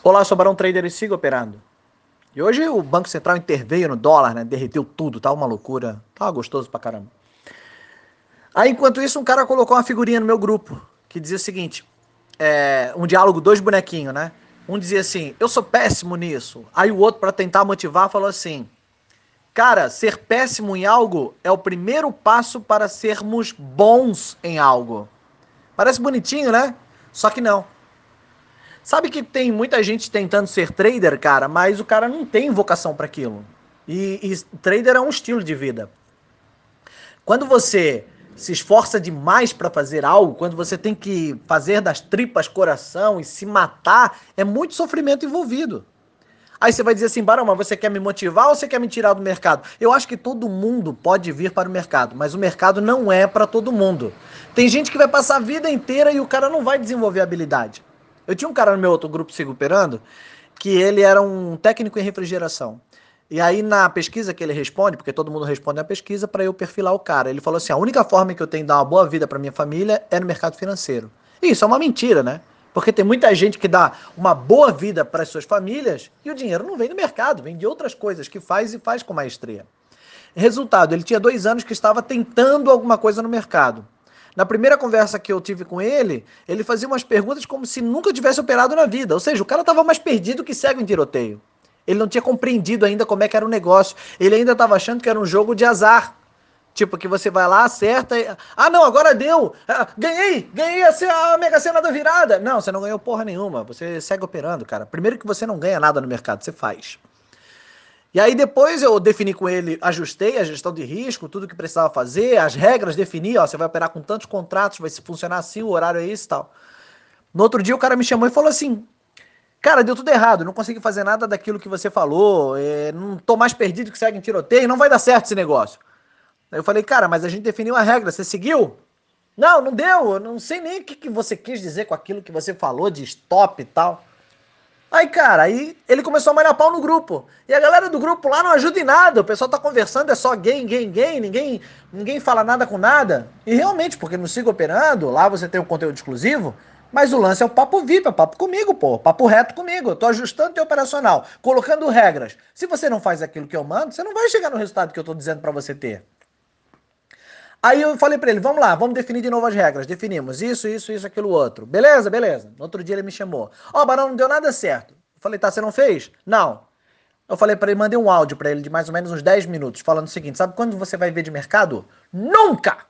Olá, sou Barão Trader e sigo operando. E hoje o Banco Central interveio no dólar, né? Derreteu tudo, tá uma loucura. Tava gostoso pra caramba. Aí, enquanto isso, um cara colocou uma figurinha no meu grupo que dizia o seguinte: é, um diálogo, dois bonequinhos, né? Um dizia assim: Eu sou péssimo nisso. Aí o outro, para tentar motivar, falou assim: Cara, ser péssimo em algo é o primeiro passo para sermos bons em algo. Parece bonitinho, né? Só que não. Sabe que tem muita gente tentando ser trader, cara, mas o cara não tem vocação para aquilo. E, e trader é um estilo de vida. Quando você se esforça demais para fazer algo, quando você tem que fazer das tripas coração e se matar, é muito sofrimento envolvido. Aí você vai dizer assim, Barão, mas você quer me motivar ou você quer me tirar do mercado? Eu acho que todo mundo pode vir para o mercado, mas o mercado não é para todo mundo. Tem gente que vai passar a vida inteira e o cara não vai desenvolver habilidade. Eu tinha um cara no meu outro grupo Sigo Operando que ele era um técnico em refrigeração. E aí na pesquisa que ele responde, porque todo mundo responde na pesquisa, para eu perfilar o cara, ele falou assim: a única forma que eu tenho de dar uma boa vida para minha família é no mercado financeiro. E isso é uma mentira, né? Porque tem muita gente que dá uma boa vida para as suas famílias e o dinheiro não vem do mercado, vem de outras coisas que faz e faz com maestria. Resultado, ele tinha dois anos que estava tentando alguma coisa no mercado. Na primeira conversa que eu tive com ele, ele fazia umas perguntas como se nunca tivesse operado na vida. Ou seja, o cara estava mais perdido que cego em tiroteio. Ele não tinha compreendido ainda como é que era o negócio. Ele ainda estava achando que era um jogo de azar. Tipo, que você vai lá, acerta e. Ah, não, agora deu! Ah, ganhei! Ganhei a, a Mega Sena da virada! Não, você não ganhou porra nenhuma. Você segue operando, cara. Primeiro que você não ganha nada no mercado, você faz. E aí depois eu defini com ele, ajustei a gestão de risco, tudo que precisava fazer, as regras, defini, ó, você vai operar com tantos contratos, vai funcionar assim, o horário é esse e tal. No outro dia o cara me chamou e falou assim, cara, deu tudo errado, não consegui fazer nada daquilo que você falou, é, não tô mais perdido que segue em tiroteio, não vai dar certo esse negócio. Aí eu falei, cara, mas a gente definiu a regra, você seguiu? Não, não deu, eu não sei nem o que, que você quis dizer com aquilo que você falou de stop e tal. Aí, cara, aí ele começou a malhar pau no grupo. E a galera do grupo lá não ajuda em nada. O pessoal tá conversando, é só gay, gay, gay, ninguém, ninguém fala nada com nada. E realmente, porque no Siga Operando, lá você tem um conteúdo exclusivo, mas o lance é o papo VIP, é papo comigo, pô. Papo reto comigo. Eu tô ajustando teu operacional, colocando regras. Se você não faz aquilo que eu mando, você não vai chegar no resultado que eu tô dizendo para você ter. Aí eu falei para ele, vamos lá, vamos definir de novo as regras. Definimos isso, isso, isso, aquilo outro. Beleza, beleza. No outro dia ele me chamou. Ó, oh, Barão, não deu nada certo. Eu falei, tá, você não fez? Não. Eu falei para ele, mandei um áudio para ele de mais ou menos uns 10 minutos, falando o seguinte: sabe quando você vai ver de mercado? Nunca!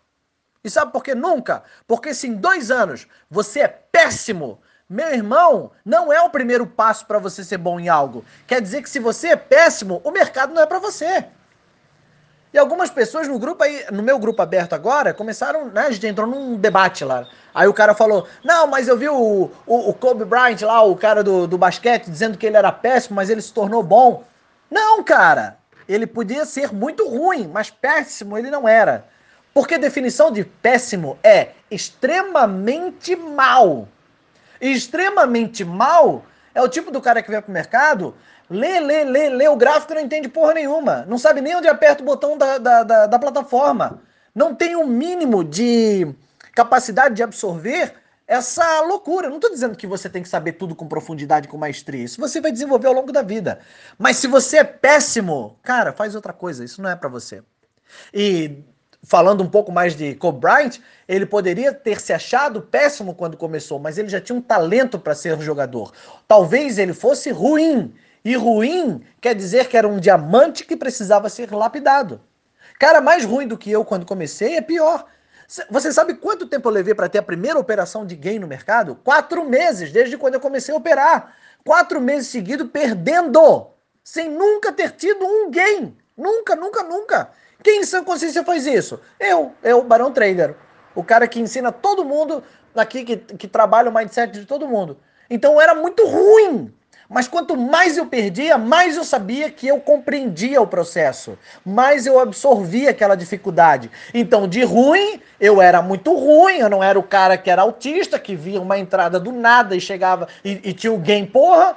E sabe por que nunca? Porque se em dois anos você é péssimo, meu irmão, não é o primeiro passo para você ser bom em algo. Quer dizer que se você é péssimo, o mercado não é para você. E algumas pessoas no grupo aí, no meu grupo aberto agora, começaram, né? A gente entrou num debate lá. Aí o cara falou: Não, mas eu vi o, o, o Kobe Bryant lá, o cara do, do basquete, dizendo que ele era péssimo, mas ele se tornou bom. Não, cara! Ele podia ser muito ruim, mas péssimo ele não era. Porque a definição de péssimo é extremamente mal. E extremamente mal é o tipo do cara que vem pro mercado Lê, lê, lê, lê o gráfico e não entende porra nenhuma. Não sabe nem onde aperta o botão da, da, da, da plataforma. Não tem um mínimo de capacidade de absorver essa loucura. Não estou dizendo que você tem que saber tudo com profundidade, com maestria. Isso você vai desenvolver ao longo da vida. Mas se você é péssimo, cara, faz outra coisa. Isso não é para você. E falando um pouco mais de Kobe Bryant, ele poderia ter se achado péssimo quando começou, mas ele já tinha um talento para ser jogador. Talvez ele fosse ruim e ruim quer dizer que era um diamante que precisava ser lapidado. Cara, mais ruim do que eu quando comecei é pior. Você sabe quanto tempo eu levei para ter a primeira operação de gain no mercado? Quatro meses, desde quando eu comecei a operar. Quatro meses seguidos perdendo, sem nunca ter tido um gain. Nunca, nunca, nunca. Quem em sã consciência faz isso? Eu, eu, Barão Trader. O cara que ensina todo mundo aqui, que, que trabalha o mindset de todo mundo. Então era muito ruim. Mas quanto mais eu perdia, mais eu sabia que eu compreendia o processo, mais eu absorvia aquela dificuldade. Então, de ruim, eu era muito ruim, eu não era o cara que era autista, que via uma entrada do nada e chegava e, e tinha o game, porra.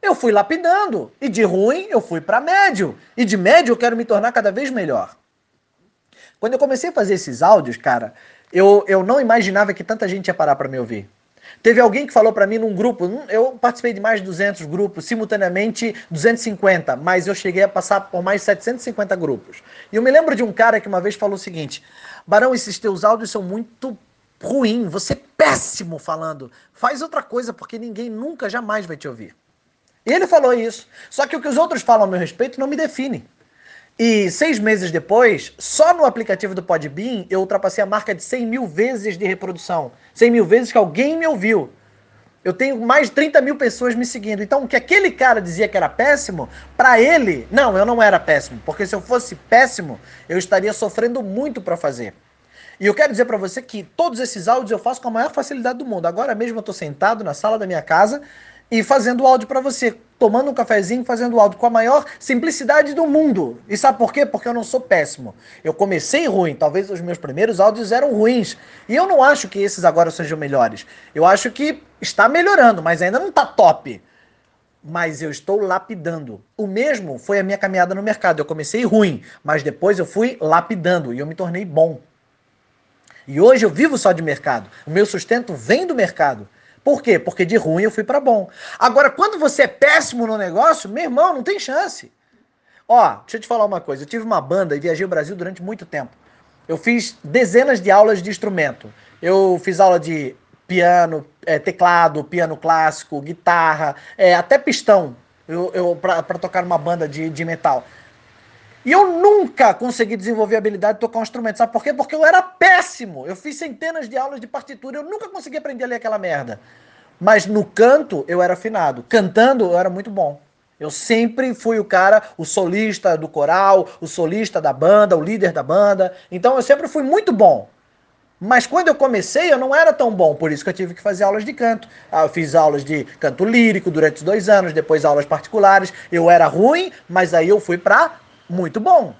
Eu fui lapidando. E de ruim, eu fui para médio. E de médio, eu quero me tornar cada vez melhor. Quando eu comecei a fazer esses áudios, cara, eu, eu não imaginava que tanta gente ia parar para me ouvir. Teve alguém que falou para mim num grupo, eu participei de mais de 200 grupos, simultaneamente 250, mas eu cheguei a passar por mais de 750 grupos. E eu me lembro de um cara que uma vez falou o seguinte: Barão, esses teus áudios são muito ruim, você é péssimo falando. Faz outra coisa, porque ninguém nunca, jamais vai te ouvir. Ele falou isso. Só que o que os outros falam a meu respeito não me define. E seis meses depois, só no aplicativo do Podbean, eu ultrapassei a marca de 100 mil vezes de reprodução. 100 mil vezes que alguém me ouviu. Eu tenho mais de 30 mil pessoas me seguindo. Então, o que aquele cara dizia que era péssimo, para ele, não, eu não era péssimo. Porque se eu fosse péssimo, eu estaria sofrendo muito para fazer. E eu quero dizer para você que todos esses áudios eu faço com a maior facilidade do mundo. Agora mesmo eu estou sentado na sala da minha casa e fazendo áudio para você, tomando um cafezinho, fazendo áudio com a maior simplicidade do mundo. E sabe por quê? Porque eu não sou péssimo. Eu comecei ruim, talvez os meus primeiros áudios eram ruins. E eu não acho que esses agora sejam melhores. Eu acho que está melhorando, mas ainda não está top. Mas eu estou lapidando. O mesmo foi a minha caminhada no mercado. Eu comecei ruim, mas depois eu fui lapidando e eu me tornei bom. E hoje eu vivo só de mercado. O meu sustento vem do mercado. Por quê? Porque de ruim eu fui para bom. Agora, quando você é péssimo no negócio, meu irmão, não tem chance. Ó, deixa eu te falar uma coisa. Eu tive uma banda e viajei o Brasil durante muito tempo. Eu fiz dezenas de aulas de instrumento. Eu fiz aula de piano, é, teclado, piano clássico, guitarra, é, até pistão. Eu, eu para tocar numa banda de, de metal. E eu nunca consegui desenvolver a habilidade de tocar um instrumento. Sabe por quê? Porque eu era péssimo. Eu fiz centenas de aulas de partitura. Eu nunca consegui aprender a ler aquela merda. Mas no canto eu era afinado. Cantando eu era muito bom. Eu sempre fui o cara, o solista do coral, o solista da banda, o líder da banda. Então eu sempre fui muito bom. Mas quando eu comecei, eu não era tão bom, por isso que eu tive que fazer aulas de canto. Ah, eu fiz aulas de canto lírico durante dois anos, depois aulas particulares. Eu era ruim, mas aí eu fui para muito bom.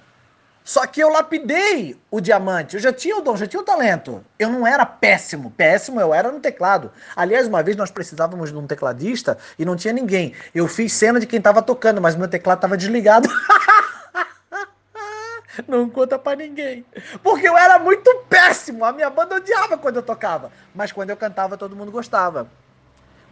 Só que eu lapidei o diamante. Eu já tinha o dom, já tinha o talento. Eu não era péssimo. Péssimo eu era no teclado. Aliás, uma vez nós precisávamos de um tecladista e não tinha ninguém. Eu fiz cena de quem estava tocando, mas meu teclado estava desligado. não conta para ninguém. Porque eu era muito péssimo. A minha banda odiava quando eu tocava. Mas quando eu cantava, todo mundo gostava.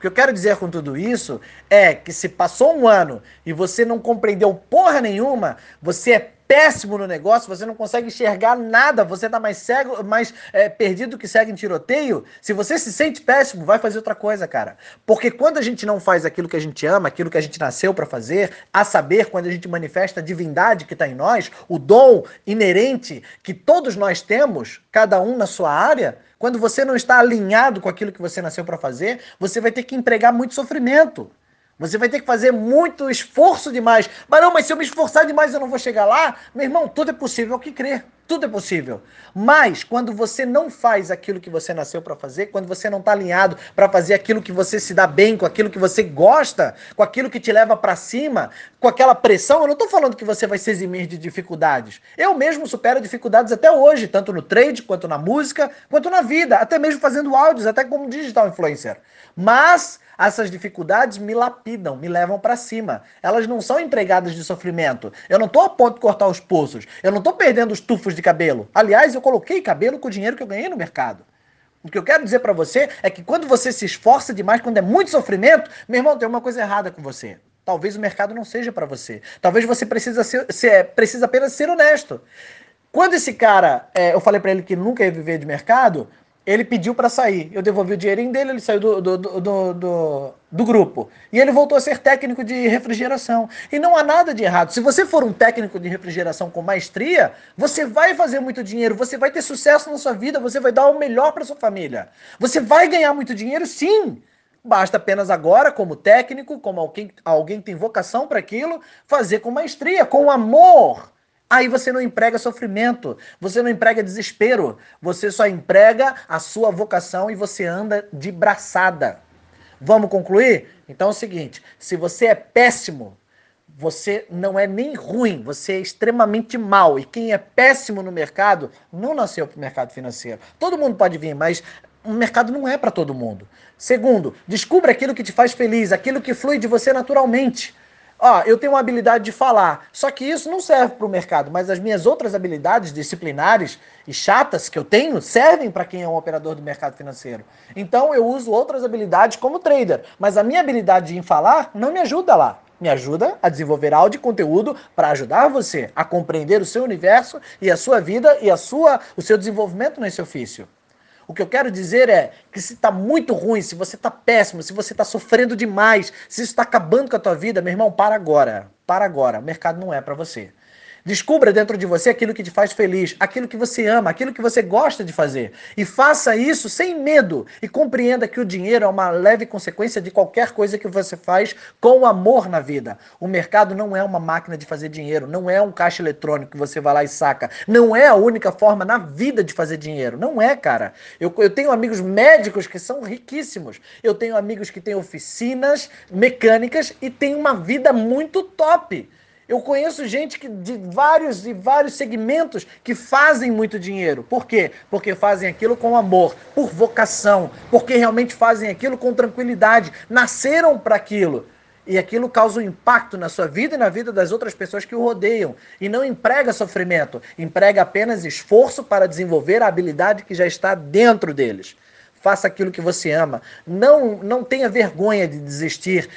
O que eu quero dizer com tudo isso é que se passou um ano e você não compreendeu porra nenhuma, você é péssimo no negócio, você não consegue enxergar nada, você está mais cego, mais é, perdido que segue em tiroteio. Se você se sente péssimo, vai fazer outra coisa, cara. Porque quando a gente não faz aquilo que a gente ama, aquilo que a gente nasceu para fazer, a saber, quando a gente manifesta a divindade que está em nós, o dom inerente que todos nós temos, cada um na sua área, quando você não está alinhado com aquilo que você nasceu para fazer, você vai ter que empregar muito sofrimento. Você vai ter que fazer muito esforço demais. Mas não, mas se eu me esforçar demais eu não vou chegar lá? Meu irmão, tudo é possível que crer. Tudo é possível. Mas quando você não faz aquilo que você nasceu para fazer, quando você não está alinhado para fazer aquilo que você se dá bem, com aquilo que você gosta, com aquilo que te leva para cima, com aquela pressão, eu não estou falando que você vai se eximir de dificuldades. Eu mesmo supero dificuldades até hoje, tanto no trade, quanto na música, quanto na vida, até mesmo fazendo áudios, até como digital influencer. Mas essas dificuldades me lapidam, me levam para cima. Elas não são empregadas de sofrimento. Eu não estou a ponto de cortar os pulsos. Eu não estou perdendo os tufos de cabelo. Aliás, eu coloquei cabelo com o dinheiro que eu ganhei no mercado. O que eu quero dizer para você é que quando você se esforça demais, quando é muito sofrimento, meu irmão, tem uma coisa errada com você. Talvez o mercado não seja para você. Talvez você precisa, ser, ser, precisa apenas ser honesto. Quando esse cara, é, eu falei para ele que nunca ia viver de mercado, ele pediu para sair. Eu devolvi o dinheirinho dele, ele saiu do, do, do, do, do grupo. E ele voltou a ser técnico de refrigeração. E não há nada de errado. Se você for um técnico de refrigeração com maestria, você vai fazer muito dinheiro, você vai ter sucesso na sua vida, você vai dar o melhor para sua família. Você vai ganhar muito dinheiro, sim. Basta apenas agora, como técnico, como alguém, alguém que tem vocação para aquilo, fazer com maestria, com amor. Aí você não emprega sofrimento, você não emprega desespero, você só emprega a sua vocação e você anda de braçada. Vamos concluir? Então é o seguinte: se você é péssimo, você não é nem ruim, você é extremamente mal. E quem é péssimo no mercado não nasceu para o mercado financeiro. Todo mundo pode vir, mas o mercado não é para todo mundo. Segundo, descubra aquilo que te faz feliz, aquilo que flui de você naturalmente. Ó, eu tenho uma habilidade de falar, só que isso não serve para o mercado, mas as minhas outras habilidades disciplinares e chatas que eu tenho servem para quem é um operador do mercado financeiro. Então eu uso outras habilidades como trader, mas a minha habilidade em falar não me ajuda lá. Me ajuda a desenvolver áudio e conteúdo para ajudar você a compreender o seu universo e a sua vida e a sua, o seu desenvolvimento nesse ofício. O que eu quero dizer é que se está muito ruim, se você está péssimo, se você está sofrendo demais, se isso está acabando com a tua vida, meu irmão, para agora. Para agora. O mercado não é para você. Descubra dentro de você aquilo que te faz feliz, aquilo que você ama, aquilo que você gosta de fazer. E faça isso sem medo. E compreenda que o dinheiro é uma leve consequência de qualquer coisa que você faz com amor na vida. O mercado não é uma máquina de fazer dinheiro, não é um caixa eletrônico que você vai lá e saca. Não é a única forma na vida de fazer dinheiro. Não é, cara. Eu, eu tenho amigos médicos que são riquíssimos. Eu tenho amigos que têm oficinas mecânicas e têm uma vida muito top. Eu conheço gente que, de vários e vários segmentos que fazem muito dinheiro. Por quê? Porque fazem aquilo com amor, por vocação, porque realmente fazem aquilo com tranquilidade, nasceram para aquilo. E aquilo causa um impacto na sua vida e na vida das outras pessoas que o rodeiam. E não emprega sofrimento, emprega apenas esforço para desenvolver a habilidade que já está dentro deles. Faça aquilo que você ama. Não, não tenha vergonha de desistir.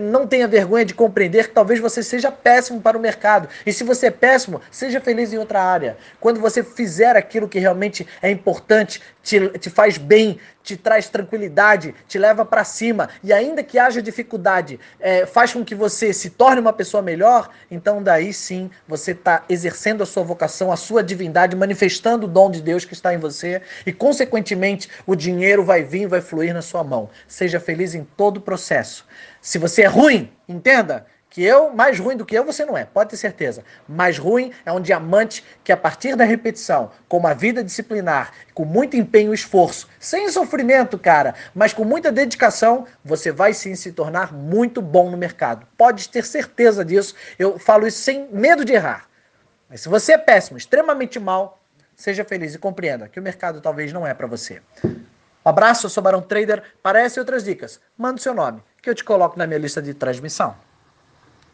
Não tenha vergonha de compreender que talvez você seja péssimo para o mercado. E se você é péssimo, seja feliz em outra área. Quando você fizer aquilo que realmente é importante, te, te faz bem, te traz tranquilidade, te leva para cima, e ainda que haja dificuldade, é, faz com que você se torne uma pessoa melhor, então daí sim você está exercendo a sua vocação, a sua divindade, manifestando o dom de Deus que está em você, e consequentemente o dinheiro vai vir, vai fluir na sua mão. Seja feliz em todo o processo. Se você é ruim, entenda que eu, mais ruim do que eu, você não é, pode ter certeza. Mais ruim é um diamante que, a partir da repetição, com uma vida disciplinar, com muito empenho e esforço, sem sofrimento, cara, mas com muita dedicação, você vai sim se tornar muito bom no mercado. Pode ter certeza disso. Eu falo isso sem medo de errar. Mas se você é péssimo, extremamente mal, seja feliz e compreenda que o mercado talvez não é para você. Um abraço, eu sou Barão Trader. Para essa e outras dicas, manda o seu nome, que eu te coloco na minha lista de transmissão.